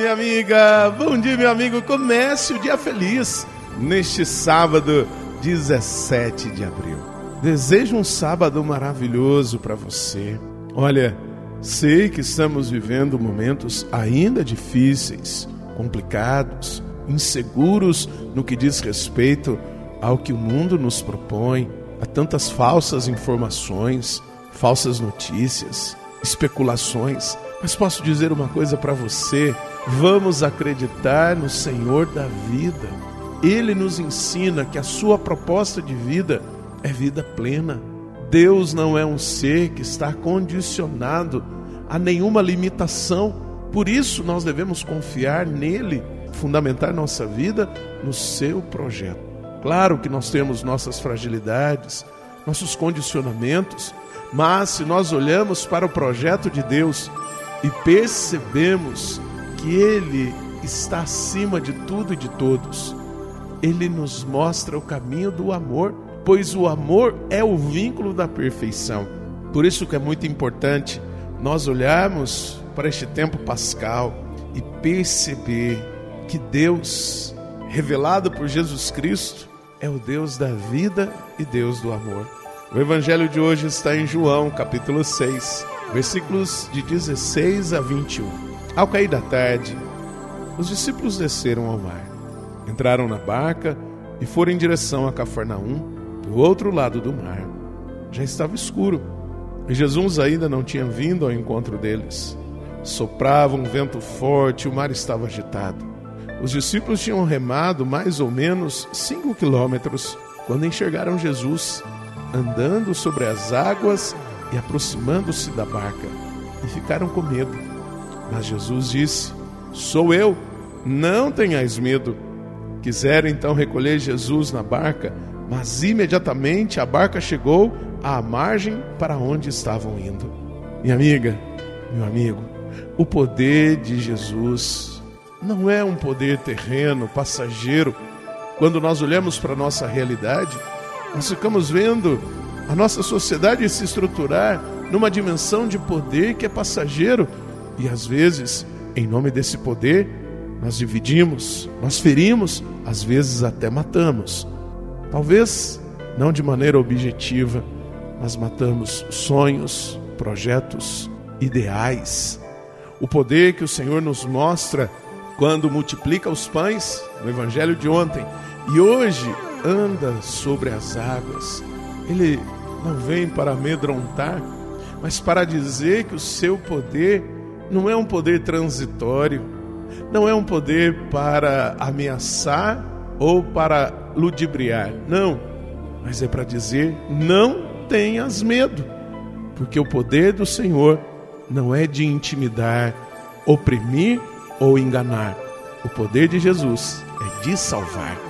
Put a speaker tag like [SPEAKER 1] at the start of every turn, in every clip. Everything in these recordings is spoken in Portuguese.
[SPEAKER 1] minha amiga. Bom dia, meu amigo. Comece o dia feliz neste sábado, 17 de abril. Desejo um sábado maravilhoso para você. Olha, sei que estamos vivendo momentos ainda difíceis, complicados, inseguros no que diz respeito ao que o mundo nos propõe, a tantas falsas informações, falsas notícias, especulações. Mas posso dizer uma coisa para você: vamos acreditar no Senhor da vida. Ele nos ensina que a sua proposta de vida é vida plena. Deus não é um ser que está condicionado a nenhuma limitação. Por isso nós devemos confiar nele, fundamentar nossa vida no seu projeto. Claro que nós temos nossas fragilidades, nossos condicionamentos, mas se nós olhamos para o projeto de Deus e percebemos que Ele está acima de tudo e de todos, Ele nos mostra o caminho do amor, pois o amor é o vínculo da perfeição. Por isso que é muito importante nós olharmos para este tempo pascal e perceber que Deus, revelado por Jesus Cristo, é o Deus da vida e Deus do amor. O evangelho de hoje está em João, capítulo 6, versículos de 16 a 21. Ao cair da tarde, os discípulos desceram ao mar, entraram na barca e foram em direção a Cafarnaum, do outro lado do mar. Já estava escuro e Jesus ainda não tinha vindo ao encontro deles. Soprava um vento forte, o mar estava agitado. Os discípulos tinham remado mais ou menos cinco quilômetros quando enxergaram Jesus andando sobre as águas e aproximando-se da barca e ficaram com medo. Mas Jesus disse: Sou eu, não tenhais medo. Quiseram então recolher Jesus na barca, mas imediatamente a barca chegou à margem para onde estavam indo. Minha amiga, meu amigo, o poder de Jesus não é um poder terreno, passageiro. Quando nós olhamos para a nossa realidade, nós ficamos vendo a nossa sociedade se estruturar numa dimensão de poder que é passageiro e às vezes, em nome desse poder, nós dividimos, nós ferimos, às vezes até matamos. Talvez não de maneira objetiva, mas matamos sonhos, projetos, ideais. O poder que o Senhor nos mostra quando multiplica os pães, no evangelho de ontem, e hoje anda sobre as águas. Ele não vem para amedrontar, mas para dizer que o seu poder não é um poder transitório, não é um poder para ameaçar ou para ludibriar, não, mas é para dizer: não tenhas medo, porque o poder do Senhor não é de intimidar, oprimir ou enganar. O poder de Jesus é de salvar.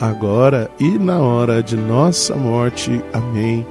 [SPEAKER 1] agora e na hora de nossa morte. Amém.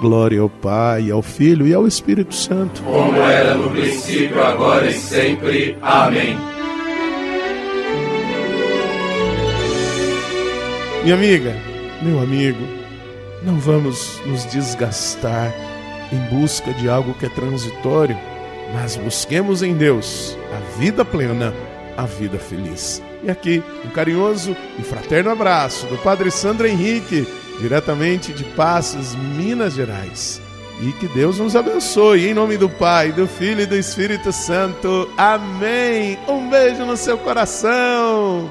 [SPEAKER 1] Glória ao Pai, ao Filho e ao Espírito Santo.
[SPEAKER 2] Como era no princípio, agora e sempre. Amém.
[SPEAKER 1] Minha amiga, meu amigo, não vamos nos desgastar em busca de algo que é transitório, mas busquemos em Deus a vida plena, a vida feliz. E aqui, um carinhoso e fraterno abraço do Padre Sandro Henrique, diretamente de Passos, Minas Gerais. E que Deus nos abençoe, em nome do Pai, do Filho e do Espírito Santo. Amém. Um beijo no seu coração.